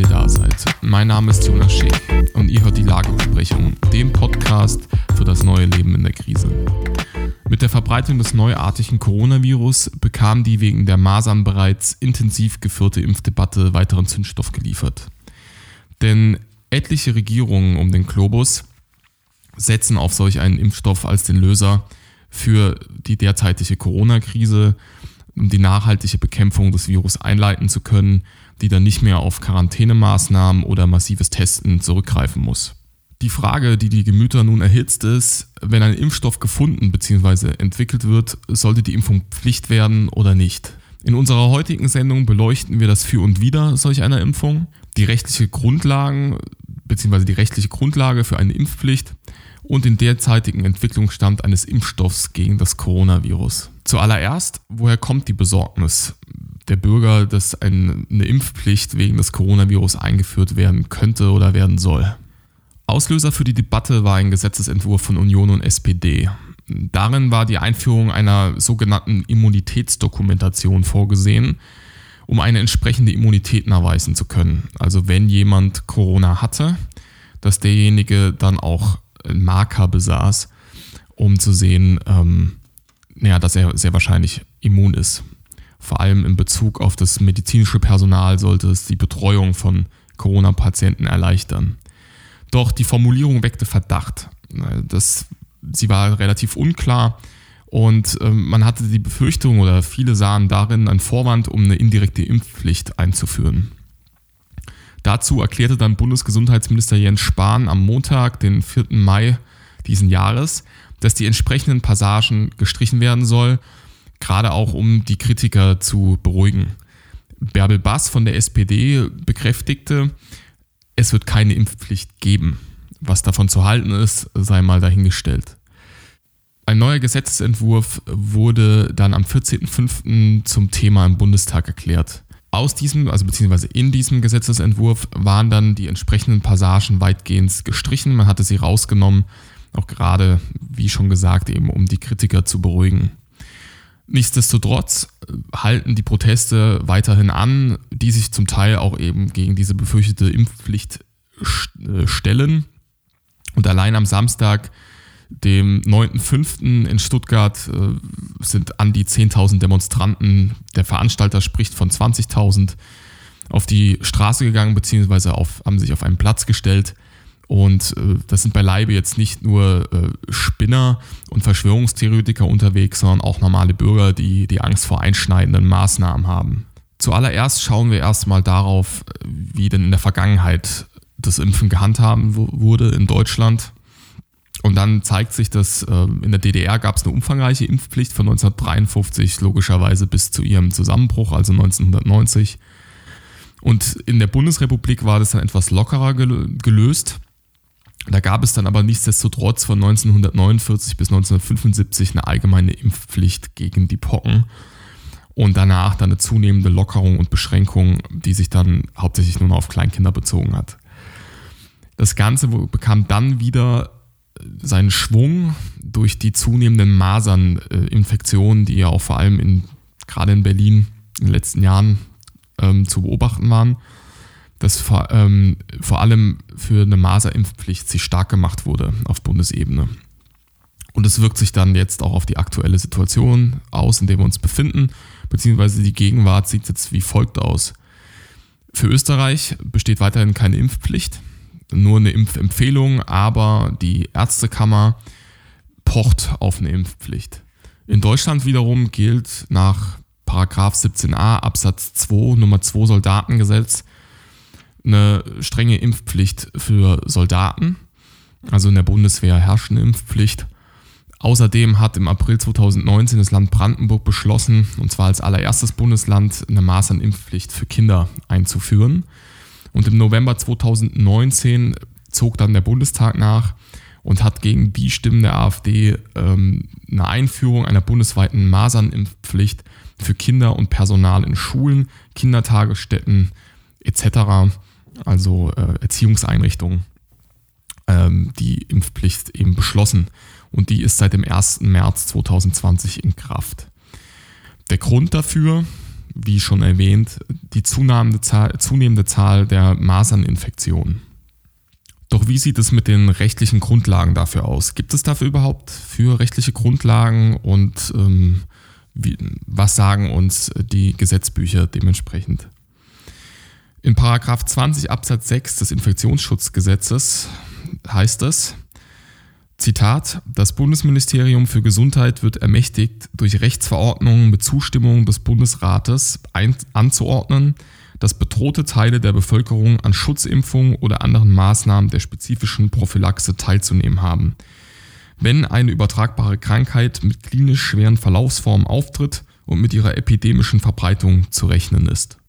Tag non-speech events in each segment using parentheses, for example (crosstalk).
ihr da seid. Mein Name ist Jonas Schick und ihr hört die Lagebesprechung, den Podcast für das neue Leben in der Krise. Mit der Verbreitung des neuartigen Coronavirus bekam die wegen der Masern bereits intensiv geführte Impfdebatte weiteren Zündstoff geliefert. Denn etliche Regierungen um den Globus setzen auf solch einen Impfstoff als den Löser für die derzeitige Corona-Krise, um die nachhaltige Bekämpfung des Virus einleiten zu können, die dann nicht mehr auf Quarantänemaßnahmen oder massives Testen zurückgreifen muss. Die Frage, die die Gemüter nun erhitzt, ist, wenn ein Impfstoff gefunden bzw. entwickelt wird, sollte die Impfung Pflicht werden oder nicht? In unserer heutigen Sendung beleuchten wir das Für und Wider solch einer Impfung, die rechtliche Grundlagen bzw. die rechtliche Grundlage für eine Impfpflicht und den derzeitigen Entwicklungsstand eines Impfstoffs gegen das Coronavirus. Zuallererst, woher kommt die Besorgnis der Bürger, dass eine Impfpflicht wegen des Coronavirus eingeführt werden könnte oder werden soll? Auslöser für die Debatte war ein Gesetzesentwurf von Union und SPD. Darin war die Einführung einer sogenannten Immunitätsdokumentation vorgesehen, um eine entsprechende Immunität nachweisen zu können. Also wenn jemand Corona hatte, dass derjenige dann auch Marker besaß, um zu sehen, ähm, ja, dass er sehr wahrscheinlich immun ist. Vor allem in Bezug auf das medizinische Personal sollte es die Betreuung von Corona-Patienten erleichtern. Doch die Formulierung weckte Verdacht. Das, sie war relativ unklar und äh, man hatte die Befürchtung oder viele sahen darin einen Vorwand, um eine indirekte Impfpflicht einzuführen. Dazu erklärte dann Bundesgesundheitsminister Jens Spahn am Montag, den 4. Mai diesen Jahres, dass die entsprechenden Passagen gestrichen werden soll, gerade auch um die Kritiker zu beruhigen. Bärbel Bass von der SPD bekräftigte, es wird keine Impfpflicht geben. Was davon zu halten ist, sei mal dahingestellt. Ein neuer Gesetzentwurf wurde dann am 14.05. zum Thema im Bundestag erklärt. Aus diesem, also beziehungsweise in diesem Gesetzesentwurf waren dann die entsprechenden Passagen weitgehend gestrichen. Man hatte sie rausgenommen, auch gerade, wie schon gesagt, eben um die Kritiker zu beruhigen. Nichtsdestotrotz halten die Proteste weiterhin an, die sich zum Teil auch eben gegen diese befürchtete Impfpflicht äh, stellen. Und allein am Samstag dem 9.5. in Stuttgart äh, sind an die 10.000 Demonstranten, der Veranstalter spricht von 20.000, auf die Straße gegangen, beziehungsweise auf, haben sich auf einen Platz gestellt. Und äh, das sind beileibe jetzt nicht nur äh, Spinner und Verschwörungstheoretiker unterwegs, sondern auch normale Bürger, die die Angst vor einschneidenden Maßnahmen haben. Zuallererst schauen wir erstmal darauf, wie denn in der Vergangenheit das Impfen gehandhabt wurde in Deutschland. Und dann zeigt sich, dass äh, in der DDR gab es eine umfangreiche Impfpflicht von 1953 logischerweise bis zu ihrem Zusammenbruch, also 1990. Und in der Bundesrepublik war das dann etwas lockerer gelöst. Da gab es dann aber nichtsdestotrotz von 1949 bis 1975 eine allgemeine Impfpflicht gegen die Pocken und danach dann eine zunehmende Lockerung und Beschränkung, die sich dann hauptsächlich nur noch auf Kleinkinder bezogen hat. Das Ganze bekam dann wieder seinen Schwung durch die zunehmenden Maserninfektionen, die ja auch vor allem in, gerade in Berlin in den letzten Jahren ähm, zu beobachten waren, dass vor, ähm, vor allem für eine Maserimpfpflicht sich stark gemacht wurde auf Bundesebene. Und es wirkt sich dann jetzt auch auf die aktuelle Situation aus, in der wir uns befinden, beziehungsweise die Gegenwart sieht jetzt wie folgt aus. Für Österreich besteht weiterhin keine Impfpflicht nur eine Impfempfehlung, aber die Ärztekammer pocht auf eine Impfpflicht. In Deutschland wiederum gilt nach Paragraph 17a Absatz 2 Nummer 2 Soldatengesetz eine strenge Impfpflicht für Soldaten. Also in der Bundeswehr herrscht eine Impfpflicht. Außerdem hat im April 2019 das Land Brandenburg beschlossen, und zwar als allererstes Bundesland, eine Maß an Impfpflicht für Kinder einzuführen. Und im November 2019 zog dann der Bundestag nach und hat gegen die Stimmen der AfD ähm, eine Einführung einer bundesweiten Masernimpfpflicht für Kinder und Personal in Schulen, Kindertagesstätten etc., also äh, Erziehungseinrichtungen, ähm, die Impfpflicht eben beschlossen. Und die ist seit dem 1. März 2020 in Kraft. Der Grund dafür, wie schon erwähnt, die zunehmende Zahl, zunehmende Zahl der Maserninfektionen. Doch wie sieht es mit den rechtlichen Grundlagen dafür aus? Gibt es dafür überhaupt für rechtliche Grundlagen und ähm, wie, was sagen uns die Gesetzbücher dementsprechend? In Paragraph 20 Absatz 6 des Infektionsschutzgesetzes heißt es, Zitat, das Bundesministerium für Gesundheit wird ermächtigt, durch Rechtsverordnungen mit Zustimmung des Bundesrates anzuordnen, dass bedrohte Teile der Bevölkerung an Schutzimpfungen oder anderen Maßnahmen der spezifischen Prophylaxe teilzunehmen haben. Wenn eine übertragbare Krankheit mit klinisch schweren Verlaufsformen auftritt und mit ihrer epidemischen Verbreitung zu rechnen ist.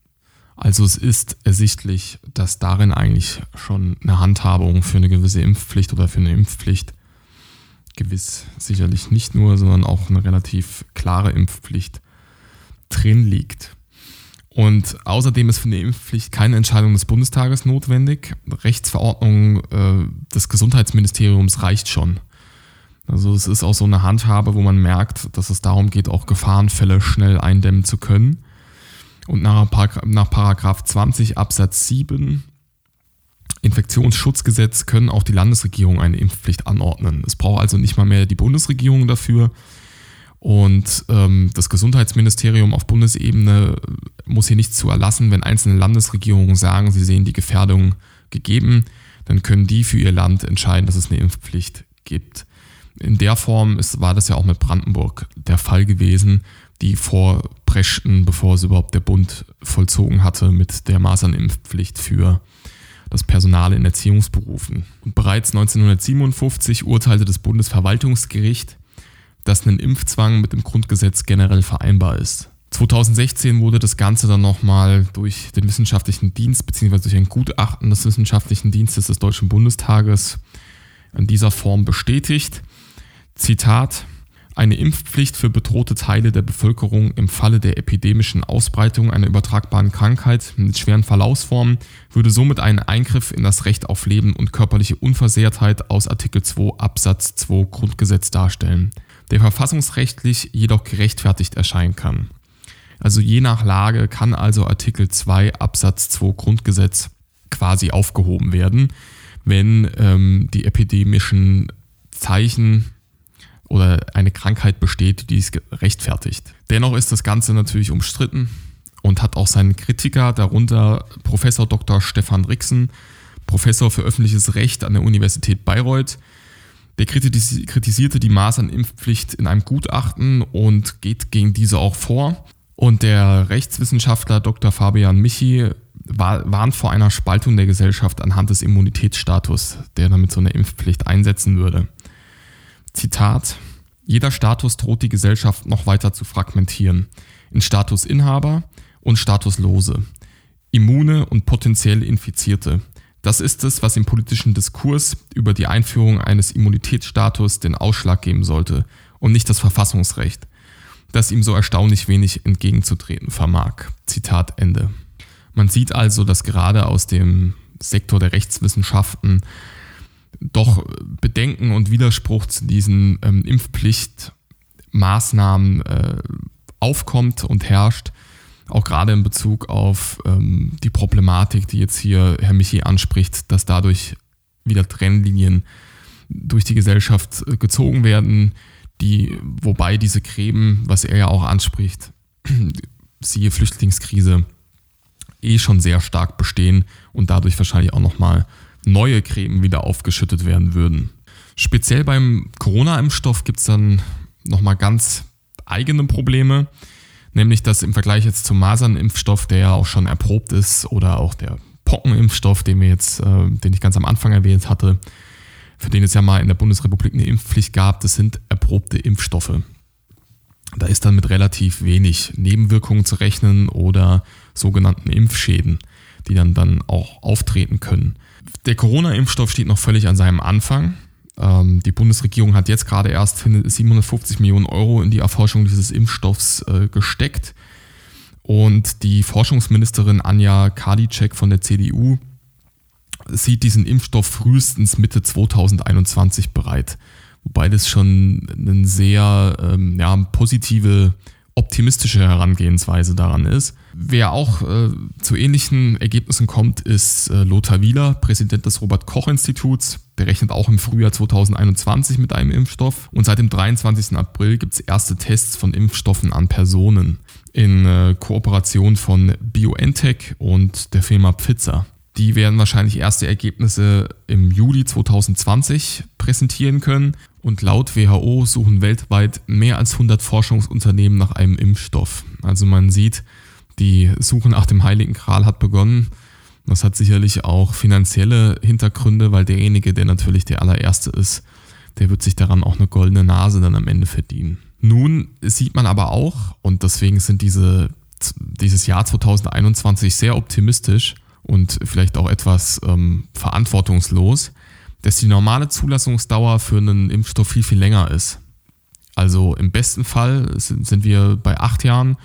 Also es ist ersichtlich, dass darin eigentlich schon eine Handhabung für eine gewisse Impfpflicht oder für eine Impfpflicht gewiss sicherlich nicht nur, sondern auch eine relativ klare Impfpflicht drin liegt. Und außerdem ist für eine Impfpflicht keine Entscheidung des Bundestages notwendig. Rechtsverordnung äh, des Gesundheitsministeriums reicht schon. Also es ist auch so eine Handhabe, wo man merkt, dass es darum geht, auch Gefahrenfälle schnell eindämmen zu können. Und nach, nach Paragraph 20 Absatz 7 Infektionsschutzgesetz können auch die Landesregierung eine Impfpflicht anordnen. Es braucht also nicht mal mehr die Bundesregierung dafür. Und ähm, das Gesundheitsministerium auf Bundesebene muss hier nichts zu erlassen. Wenn einzelne Landesregierungen sagen, sie sehen die Gefährdung gegeben, dann können die für ihr Land entscheiden, dass es eine Impfpflicht gibt. In der Form ist, war das ja auch mit Brandenburg der Fall gewesen, die vorpreschten, bevor es überhaupt der Bund vollzogen hatte mit der Masernimpfpflicht für das Personal in Erziehungsberufen. Und bereits 1957 urteilte das Bundesverwaltungsgericht, dass ein Impfzwang mit dem Grundgesetz generell vereinbar ist. 2016 wurde das Ganze dann nochmal durch den wissenschaftlichen Dienst bzw. durch ein Gutachten des wissenschaftlichen Dienstes des Deutschen Bundestages in dieser Form bestätigt. Zitat, eine Impfpflicht für bedrohte Teile der Bevölkerung im Falle der epidemischen Ausbreitung einer übertragbaren Krankheit mit schweren Verlaufsformen würde somit einen Eingriff in das Recht auf Leben und körperliche Unversehrtheit aus Artikel 2 Absatz 2 Grundgesetz darstellen, der verfassungsrechtlich jedoch gerechtfertigt erscheinen kann. Also je nach Lage kann also Artikel 2 Absatz 2 Grundgesetz quasi aufgehoben werden, wenn ähm, die epidemischen Zeichen oder eine Krankheit besteht, die es rechtfertigt. Dennoch ist das Ganze natürlich umstritten und hat auch seinen Kritiker, darunter Professor Dr. Stefan Rixen, Professor für öffentliches Recht an der Universität Bayreuth. Der kritisierte die Masernimpfpflicht in einem Gutachten und geht gegen diese auch vor. Und der Rechtswissenschaftler Dr. Fabian Michi warnt vor einer Spaltung der Gesellschaft anhand des Immunitätsstatus, der damit so eine Impfpflicht einsetzen würde. Zitat, jeder Status droht die Gesellschaft noch weiter zu fragmentieren in Statusinhaber und Statuslose, Immune und potenziell Infizierte. Das ist es, was im politischen Diskurs über die Einführung eines Immunitätsstatus den Ausschlag geben sollte und nicht das Verfassungsrecht, das ihm so erstaunlich wenig entgegenzutreten vermag. Zitat Ende. Man sieht also, dass gerade aus dem Sektor der Rechtswissenschaften doch Bedenken und Widerspruch zu diesen ähm, Impfpflichtmaßnahmen äh, aufkommt und herrscht, auch gerade in Bezug auf ähm, die Problematik, die jetzt hier Herr Michi anspricht, dass dadurch wieder Trennlinien durch die Gesellschaft äh, gezogen werden, die, wobei diese Gräben, was er ja auch anspricht, (clears throat) siehe Flüchtlingskrise, eh schon sehr stark bestehen und dadurch wahrscheinlich auch nochmal neue Creme wieder aufgeschüttet werden würden. Speziell beim Corona-Impfstoff gibt es dann nochmal ganz eigene Probleme, nämlich dass im Vergleich jetzt zum Masernimpfstoff, der ja auch schon erprobt ist, oder auch der Pockenimpfstoff, den wir jetzt, äh, den ich ganz am Anfang erwähnt hatte, für den es ja mal in der Bundesrepublik eine Impfpflicht gab, das sind erprobte Impfstoffe. Da ist dann mit relativ wenig Nebenwirkungen zu rechnen oder sogenannten Impfschäden, die dann, dann auch auftreten können. Der Corona-Impfstoff steht noch völlig an seinem Anfang. Ähm, die Bundesregierung hat jetzt gerade erst 750 Millionen Euro in die Erforschung dieses Impfstoffs äh, gesteckt. Und die Forschungsministerin Anja Karliczek von der CDU sieht diesen Impfstoff frühestens Mitte 2021 bereit. Wobei das schon eine sehr ähm, ja, positive optimistische Herangehensweise daran ist. Wer auch äh, zu ähnlichen Ergebnissen kommt, ist äh, Lothar Wieler, Präsident des Robert Koch Instituts. Der rechnet auch im Frühjahr 2021 mit einem Impfstoff. Und seit dem 23. April gibt es erste Tests von Impfstoffen an Personen in äh, Kooperation von BioNTech und der Firma Pfizer. Die werden wahrscheinlich erste Ergebnisse im Juli 2020 präsentieren können. Und laut WHO suchen weltweit mehr als 100 Forschungsunternehmen nach einem Impfstoff. Also man sieht, die Suche nach dem Heiligen Gral hat begonnen. Das hat sicherlich auch finanzielle Hintergründe, weil derjenige, der natürlich der allererste ist, der wird sich daran auch eine goldene Nase dann am Ende verdienen. Nun sieht man aber auch, und deswegen sind diese, dieses Jahr 2021 sehr optimistisch, und vielleicht auch etwas ähm, verantwortungslos, dass die normale Zulassungsdauer für einen Impfstoff viel, viel länger ist. Also im besten Fall sind wir bei acht Jahren.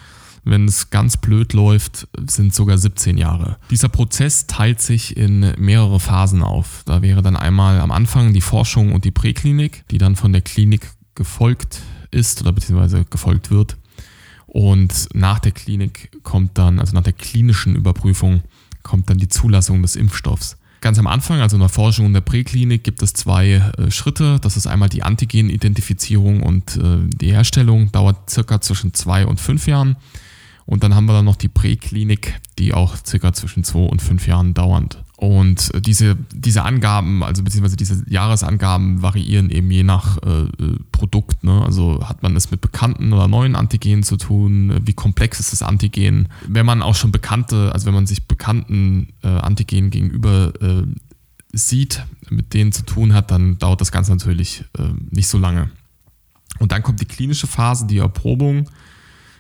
Wenn es ganz blöd läuft, sind sogar 17 Jahre. Dieser Prozess teilt sich in mehrere Phasen auf. Da wäre dann einmal am Anfang die Forschung und die Präklinik, die dann von der Klinik gefolgt ist oder beziehungsweise gefolgt wird. Und nach der Klinik kommt dann, also nach der klinischen Überprüfung, kommt dann die Zulassung des Impfstoffs. Ganz am Anfang, also in der Forschung in der Präklinik, gibt es zwei äh, Schritte. Das ist einmal die Antigen-Identifizierung und äh, die Herstellung, dauert circa zwischen zwei und fünf Jahren. Und dann haben wir dann noch die Präklinik, die auch circa zwischen zwei und fünf Jahren dauert. Und äh, diese, diese Angaben, also beziehungsweise diese Jahresangaben variieren eben je nach äh, äh, Produkt. Ne? Also hat man es mit bekannten oder neuen Antigenen zu tun? Wie komplex ist das Antigen? Wenn man auch schon bekannte, also wenn man sich bekannten äh, Antigenen gegenüber äh, sieht, mit denen zu tun hat, dann dauert das Ganze natürlich äh, nicht so lange. Und dann kommt die klinische Phase, die Erprobung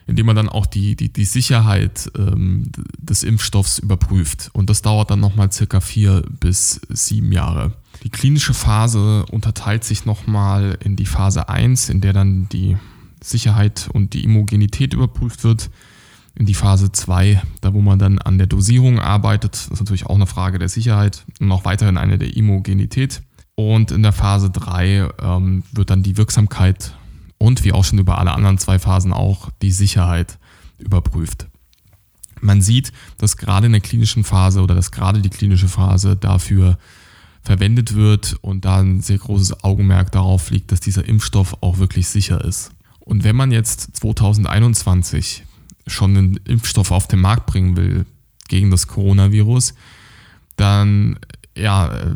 indem man dann auch die, die, die Sicherheit ähm, des Impfstoffs überprüft. Und das dauert dann nochmal circa vier bis sieben Jahre. Die klinische Phase unterteilt sich nochmal in die Phase 1, in der dann die Sicherheit und die Immogenität überprüft wird. In die Phase 2, da wo man dann an der Dosierung arbeitet, das ist natürlich auch eine Frage der Sicherheit und auch weiterhin eine der Immogenität. Und in der Phase 3 ähm, wird dann die Wirksamkeit und wie auch schon über alle anderen zwei Phasen auch die Sicherheit überprüft. Man sieht, dass gerade in der klinischen Phase oder dass gerade die klinische Phase dafür verwendet wird und da ein sehr großes Augenmerk darauf liegt, dass dieser Impfstoff auch wirklich sicher ist. Und wenn man jetzt 2021 schon einen Impfstoff auf den Markt bringen will gegen das Coronavirus, dann ja,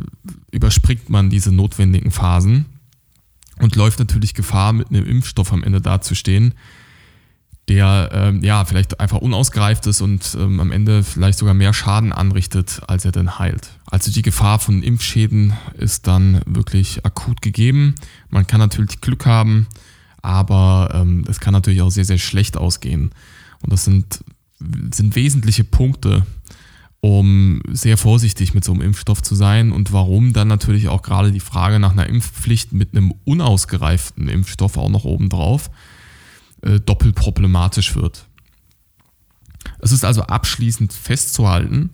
überspringt man diese notwendigen Phasen und läuft natürlich Gefahr, mit einem Impfstoff am Ende dazustehen, der ähm, ja vielleicht einfach unausgereift ist und ähm, am Ende vielleicht sogar mehr Schaden anrichtet, als er denn heilt. Also die Gefahr von Impfschäden ist dann wirklich akut gegeben. Man kann natürlich Glück haben, aber ähm, es kann natürlich auch sehr, sehr schlecht ausgehen. Und das sind, sind wesentliche Punkte, um sehr vorsichtig mit so einem Impfstoff zu sein und warum dann natürlich auch gerade die Frage nach einer Impfpflicht mit einem unausgereiften Impfstoff auch noch obendrauf äh, doppelt problematisch wird. Es ist also abschließend festzuhalten,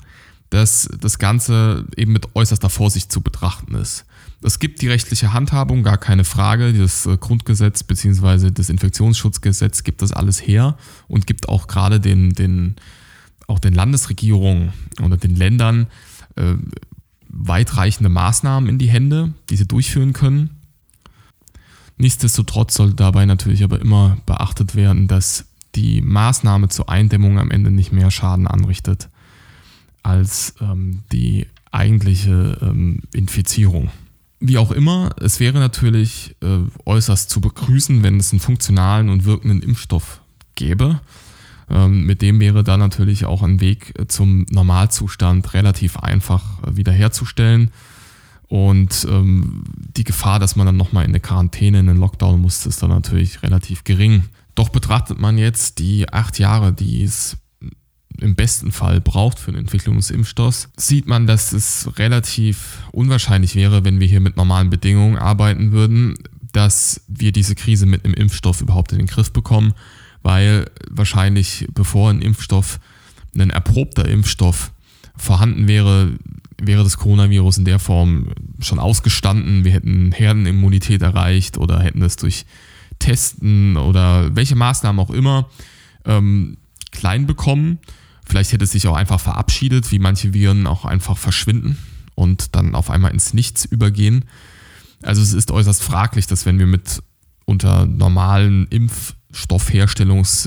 dass das Ganze eben mit äußerster Vorsicht zu betrachten ist. Es gibt die rechtliche Handhabung, gar keine Frage. Das äh, Grundgesetz bzw. das Infektionsschutzgesetz gibt das alles her und gibt auch gerade den, den auch den Landesregierungen oder den Ländern äh, weitreichende Maßnahmen in die Hände, die sie durchführen können. Nichtsdestotrotz soll dabei natürlich aber immer beachtet werden, dass die Maßnahme zur Eindämmung am Ende nicht mehr Schaden anrichtet als ähm, die eigentliche ähm, Infizierung. Wie auch immer, es wäre natürlich äh, äußerst zu begrüßen, wenn es einen funktionalen und wirkenden Impfstoff gäbe. Ähm, mit dem wäre da natürlich auch ein Weg zum Normalzustand relativ einfach wiederherzustellen. Und ähm, die Gefahr, dass man dann nochmal in eine Quarantäne, in den Lockdown muss, ist dann natürlich relativ gering. Doch betrachtet man jetzt die acht Jahre, die es im besten Fall braucht für eine Entwicklung des Impfstoffs, sieht man, dass es relativ unwahrscheinlich wäre, wenn wir hier mit normalen Bedingungen arbeiten würden, dass wir diese Krise mit einem Impfstoff überhaupt in den Griff bekommen weil wahrscheinlich bevor ein Impfstoff, ein erprobter Impfstoff vorhanden wäre, wäre das Coronavirus in der Form schon ausgestanden. Wir hätten Herdenimmunität erreicht oder hätten es durch Testen oder welche Maßnahmen auch immer ähm, klein bekommen. Vielleicht hätte es sich auch einfach verabschiedet, wie manche Viren auch einfach verschwinden und dann auf einmal ins Nichts übergehen. Also es ist äußerst fraglich, dass wenn wir mit unter normalen Impfstoffherstellungszuständen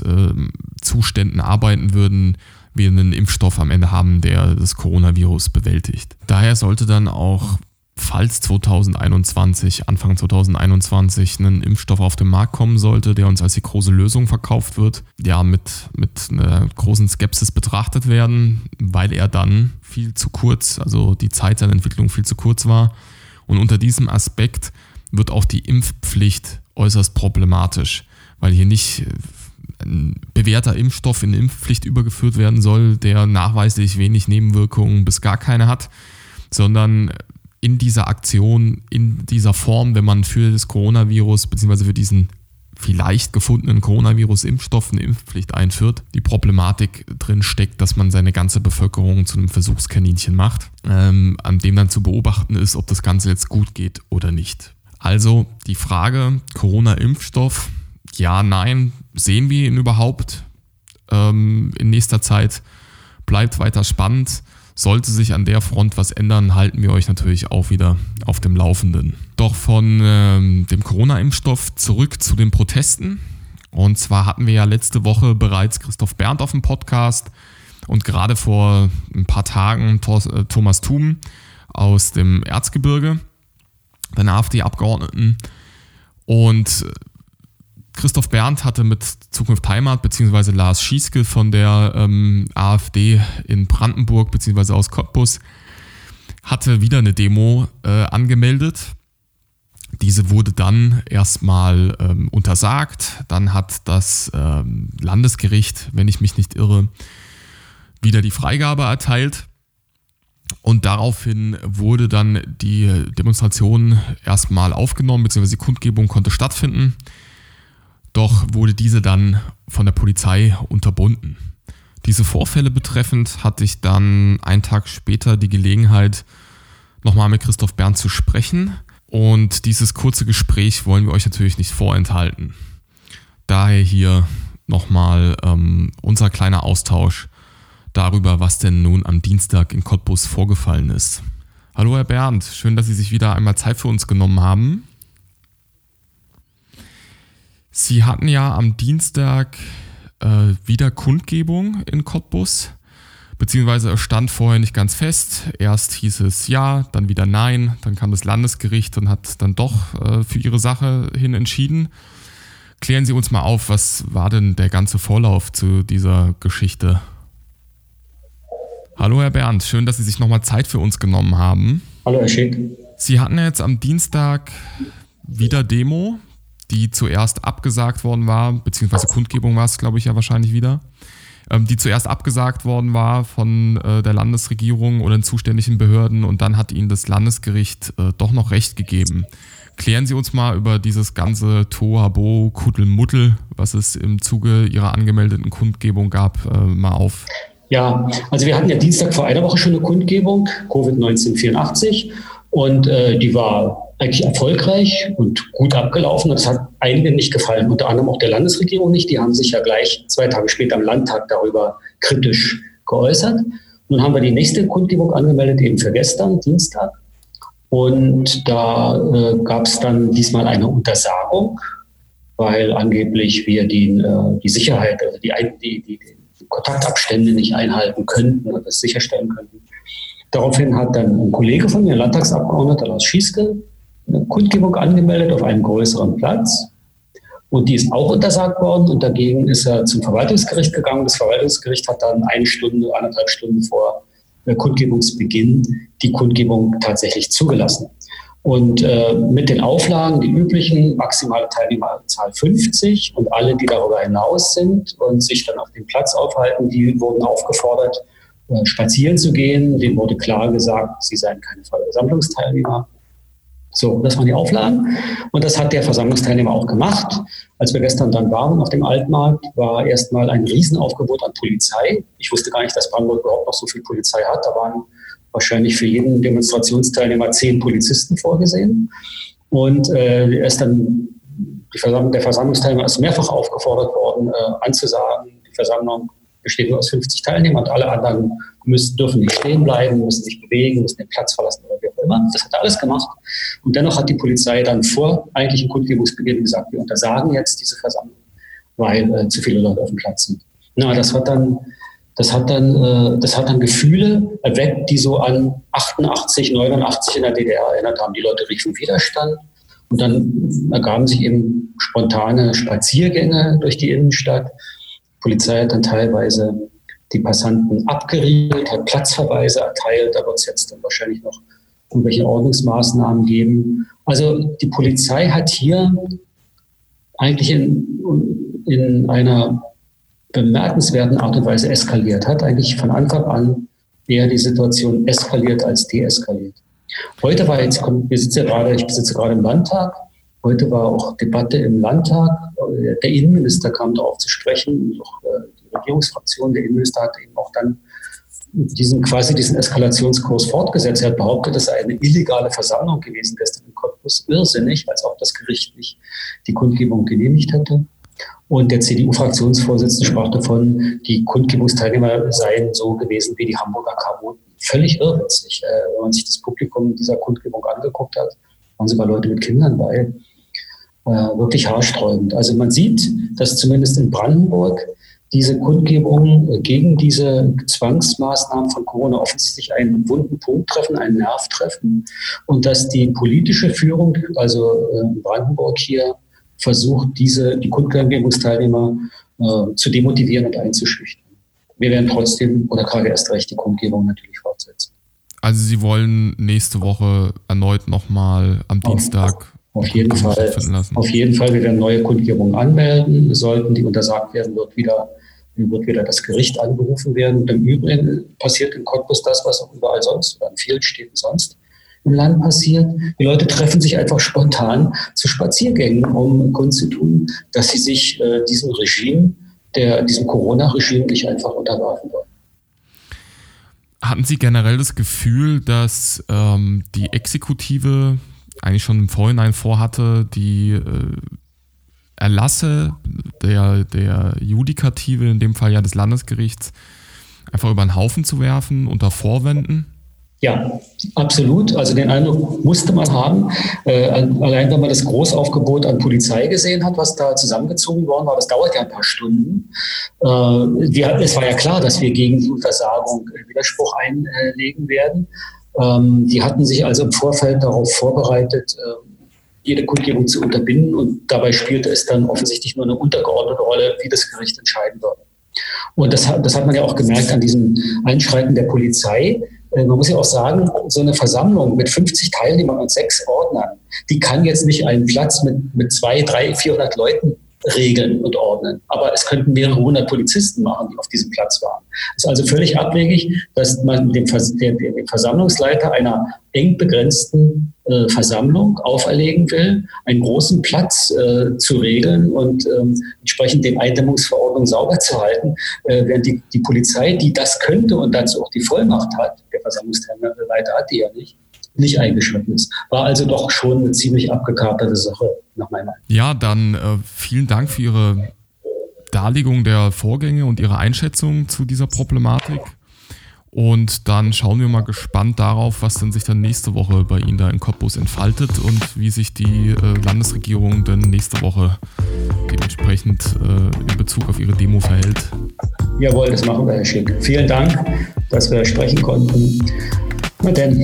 äh, arbeiten würden, wir einen Impfstoff am Ende haben, der das Coronavirus bewältigt. Daher sollte dann auch falls 2021, Anfang 2021 ein Impfstoff auf den Markt kommen sollte, der uns als die große Lösung verkauft wird, ja, mit, mit einer großen Skepsis betrachtet werden, weil er dann viel zu kurz, also die Zeit seiner Entwicklung viel zu kurz war. Und unter diesem Aspekt wird auch die Impfpflicht äußerst problematisch, weil hier nicht ein bewährter Impfstoff in Impfpflicht übergeführt werden soll, der nachweislich wenig Nebenwirkungen bis gar keine hat, sondern in dieser Aktion, in dieser Form, wenn man für das Coronavirus bzw. für diesen vielleicht gefundenen Coronavirus-Impfstoff eine Impfpflicht einführt, die Problematik drin steckt, dass man seine ganze Bevölkerung zu einem Versuchskaninchen macht, ähm, an dem dann zu beobachten ist, ob das Ganze jetzt gut geht oder nicht. Also die Frage Corona-Impfstoff, ja, nein, sehen wir ihn überhaupt ähm, in nächster Zeit, bleibt weiter spannend. Sollte sich an der Front was ändern, halten wir euch natürlich auch wieder auf dem Laufenden. Doch von ähm, dem Corona-Impfstoff zurück zu den Protesten. Und zwar hatten wir ja letzte Woche bereits Christoph Berndt auf dem Podcast und gerade vor ein paar Tagen äh, Thomas Thum aus dem Erzgebirge, den AfD-Abgeordneten. Und Christoph Berndt hatte mit Zukunft Heimat beziehungsweise Lars Schieske von der ähm, AfD in Brandenburg beziehungsweise aus Cottbus hatte wieder eine Demo äh, angemeldet. Diese wurde dann erstmal ähm, untersagt. Dann hat das ähm, Landesgericht, wenn ich mich nicht irre, wieder die Freigabe erteilt. Und daraufhin wurde dann die Demonstration erstmal aufgenommen, beziehungsweise die Kundgebung konnte stattfinden. Doch wurde diese dann von der Polizei unterbunden. Diese Vorfälle betreffend hatte ich dann einen Tag später die Gelegenheit, nochmal mit Christoph Berndt zu sprechen. Und dieses kurze Gespräch wollen wir euch natürlich nicht vorenthalten. Daher hier nochmal ähm, unser kleiner Austausch darüber, was denn nun am Dienstag in Cottbus vorgefallen ist. Hallo Herr Bernd, schön, dass Sie sich wieder einmal Zeit für uns genommen haben. Sie hatten ja am Dienstag äh, wieder Kundgebung in Cottbus, beziehungsweise es stand vorher nicht ganz fest. Erst hieß es ja, dann wieder nein, dann kam das Landesgericht und hat dann doch äh, für ihre Sache hin entschieden. Klären Sie uns mal auf, was war denn der ganze Vorlauf zu dieser Geschichte? Hallo Herr Bernd, schön, dass Sie sich nochmal Zeit für uns genommen haben. Hallo Herr Schick. Sie hatten jetzt am Dienstag wieder Demo die zuerst abgesagt worden war, beziehungsweise Kundgebung war es, glaube ich, ja wahrscheinlich wieder, ähm, die zuerst abgesagt worden war von äh, der Landesregierung oder den zuständigen Behörden und dann hat ihnen das Landesgericht äh, doch noch Recht gegeben. Klären Sie uns mal über dieses ganze Tohabo, Kuddelmuddel, was es im Zuge Ihrer angemeldeten Kundgebung gab, äh, mal auf. Ja, also wir hatten ja Dienstag vor einer Woche schon eine Kundgebung, Covid-1984, und äh, die war eigentlich erfolgreich und gut abgelaufen. Das hat einigen nicht gefallen, unter anderem auch der Landesregierung nicht. Die haben sich ja gleich zwei Tage später im Landtag darüber kritisch geäußert. Nun haben wir die nächste Kundgebung angemeldet, eben für gestern, Dienstag. Und da äh, gab es dann diesmal eine Untersagung, weil angeblich wir die, äh, die Sicherheit, also die, die, die, die Kontaktabstände nicht einhalten könnten oder das sicherstellen könnten. Daraufhin hat dann ein Kollege von mir, ein Landtagsabgeordneter Lars Schieske, eine Kundgebung angemeldet auf einem größeren Platz. Und die ist auch untersagt worden und dagegen ist er zum Verwaltungsgericht gegangen. Das Verwaltungsgericht hat dann eine Stunde, anderthalb Stunden vor äh, Kundgebungsbeginn die Kundgebung tatsächlich zugelassen. Und äh, mit den Auflagen, die üblichen, maximale Teilnehmerzahl 50 und alle, die darüber hinaus sind und sich dann auf dem Platz aufhalten, die wurden aufgefordert, äh, spazieren zu gehen. Dem wurde klar gesagt, sie seien keine Versammlungsteilnehmer. So, das waren die Auflagen. Und das hat der Versammlungsteilnehmer auch gemacht. Als wir gestern dann waren auf dem Altmarkt, war erstmal ein Riesenaufgebot an Polizei. Ich wusste gar nicht, dass Brandenburg überhaupt noch so viel Polizei hat. Da waren wahrscheinlich für jeden Demonstrationsteilnehmer zehn Polizisten vorgesehen. Und äh, er ist dann Versammlung, der Versammlungsteilnehmer ist mehrfach aufgefordert worden, äh, anzusagen, die Versammlung besteht nur aus 50 Teilnehmern und alle anderen müssen, dürfen nicht stehen bleiben, müssen sich bewegen, müssen den Platz verlassen oder wie immer. Das hat er alles gemacht. Und dennoch hat die Polizei dann vor eigentlichen Kundgebungsbeginn gesagt, wir untersagen jetzt diese Versammlung, weil äh, zu viele Leute auf dem Platz sind. Na, das hat dann, das hat dann, äh, das hat dann Gefühle erweckt, die so an 88, 89 in der DDR erinnert haben. Die Leute riefen Widerstand. Und dann ergaben sich eben spontane Spaziergänge durch die Innenstadt. Die Polizei hat dann teilweise die Passanten abgeriegelt, hat Platzverweise erteilt. Da wird es jetzt dann wahrscheinlich noch irgendwelche Ordnungsmaßnahmen geben. Also die Polizei hat hier eigentlich in, in einer bemerkenswerten Art und Weise eskaliert, hat eigentlich von Anfang an eher die Situation eskaliert als deeskaliert. Heute war jetzt, wir sitzen ja gerade, ich sitze gerade im Landtag, heute war auch Debatte im Landtag. Der Innenminister kam darauf zu sprechen und auch äh, die Regierungsfraktion, der Innenminister hat eben auch dann diesen quasi diesen Eskalationskurs fortgesetzt. Er hat behauptet, es sei eine illegale Versammlung gewesen gestern in Cottbus. Irrsinnig, als ob das Gericht nicht die Kundgebung genehmigt hätte. Und der CDU-Fraktionsvorsitzende sprach davon, die Kundgebungsteilnehmer seien so gewesen wie die Hamburger Chaoten. Völlig irrwitzig. Äh, wenn man sich das Publikum dieser Kundgebung angeguckt hat, waren sogar Leute mit Kindern bei. Äh, wirklich haarsträubend. Also man sieht, dass zumindest in Brandenburg diese Kundgebung gegen diese Zwangsmaßnahmen von Corona offensichtlich einen wunden Punkt treffen, einen Nerv treffen und dass die politische Führung, also äh, Brandenburg hier, versucht, diese, die Kundgebungsteilnehmer äh, zu demotivieren und einzuschüchtern. Wir werden trotzdem oder gerade erst recht die Kundgebung natürlich fortsetzen. Also Sie wollen nächste Woche erneut nochmal am Dienstag auf jeden Fall. Auf jeden Fall. Wir werden neue Kundgebungen anmelden. Sollten die untersagt werden, wird wieder, wird wieder das Gericht angerufen werden. Und im Übrigen passiert in Cottbus das, was auch überall sonst oder in vielen Städten sonst im Land passiert. Die Leute treffen sich einfach spontan zu Spaziergängen, um kundzutun, dass sie sich äh, diesem Regime, der, diesem Corona-Regime nicht einfach unterwerfen wollen. Hatten Sie generell das Gefühl, dass ähm, die Exekutive eigentlich schon im Vorhinein vorhatte, die äh, Erlasse der, der Judikative, in dem Fall ja des Landesgerichts, einfach über den Haufen zu werfen unter Vorwänden? Ja, absolut. Also den Eindruck musste man haben. Äh, allein wenn man das Großaufgebot an Polizei gesehen hat, was da zusammengezogen worden war, das dauert ja ein paar Stunden. Äh, wir, es war ja klar, dass wir gegen die Versagung Widerspruch einlegen werden. Ähm, die hatten sich also im Vorfeld darauf vorbereitet, äh, jede Kundgebung zu unterbinden und dabei spielte es dann offensichtlich nur eine untergeordnete Rolle, wie das Gericht entscheiden würde. Und das, das hat man ja auch gemerkt an diesem Einschreiten der Polizei äh, man muss ja auch sagen, so eine Versammlung mit 50 Teilnehmern und sechs Ordnern, die kann jetzt nicht einen Platz mit, mit zwei, drei, 400 Leuten regeln und ordnen. Aber es könnten mehrere hundert Polizisten machen, die auf diesem Platz waren. Es ist also völlig abwegig, dass man dem, dem Versammlungsleiter einer eng begrenzten äh, Versammlung auferlegen will, einen großen Platz äh, zu regeln und ähm, entsprechend den Eindämmungsverordnungen sauber zu halten, äh, während die, die Polizei, die das könnte und dazu auch die Vollmacht hat, der Versammlungsleiter hat die ja nicht, nicht eingeschritten ist. War also doch schon eine ziemlich abgekaperte Sache nach meiner Meinung. Ja, dann äh, vielen Dank für Ihre Darlegung der Vorgänge und Ihre Einschätzung zu dieser Problematik. Und dann schauen wir mal gespannt darauf, was dann sich dann nächste Woche bei Ihnen da in Cottbus entfaltet und wie sich die äh, Landesregierung dann nächste Woche dementsprechend äh, in Bezug auf ihre Demo verhält. Jawohl, das machen wir, Herr Schick. Vielen Dank, dass wir sprechen konnten. Gut, dann.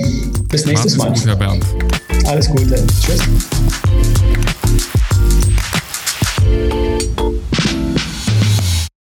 Bis nächstes Mal. Gut, Herr Bernd. Alles Gute. Tschüss.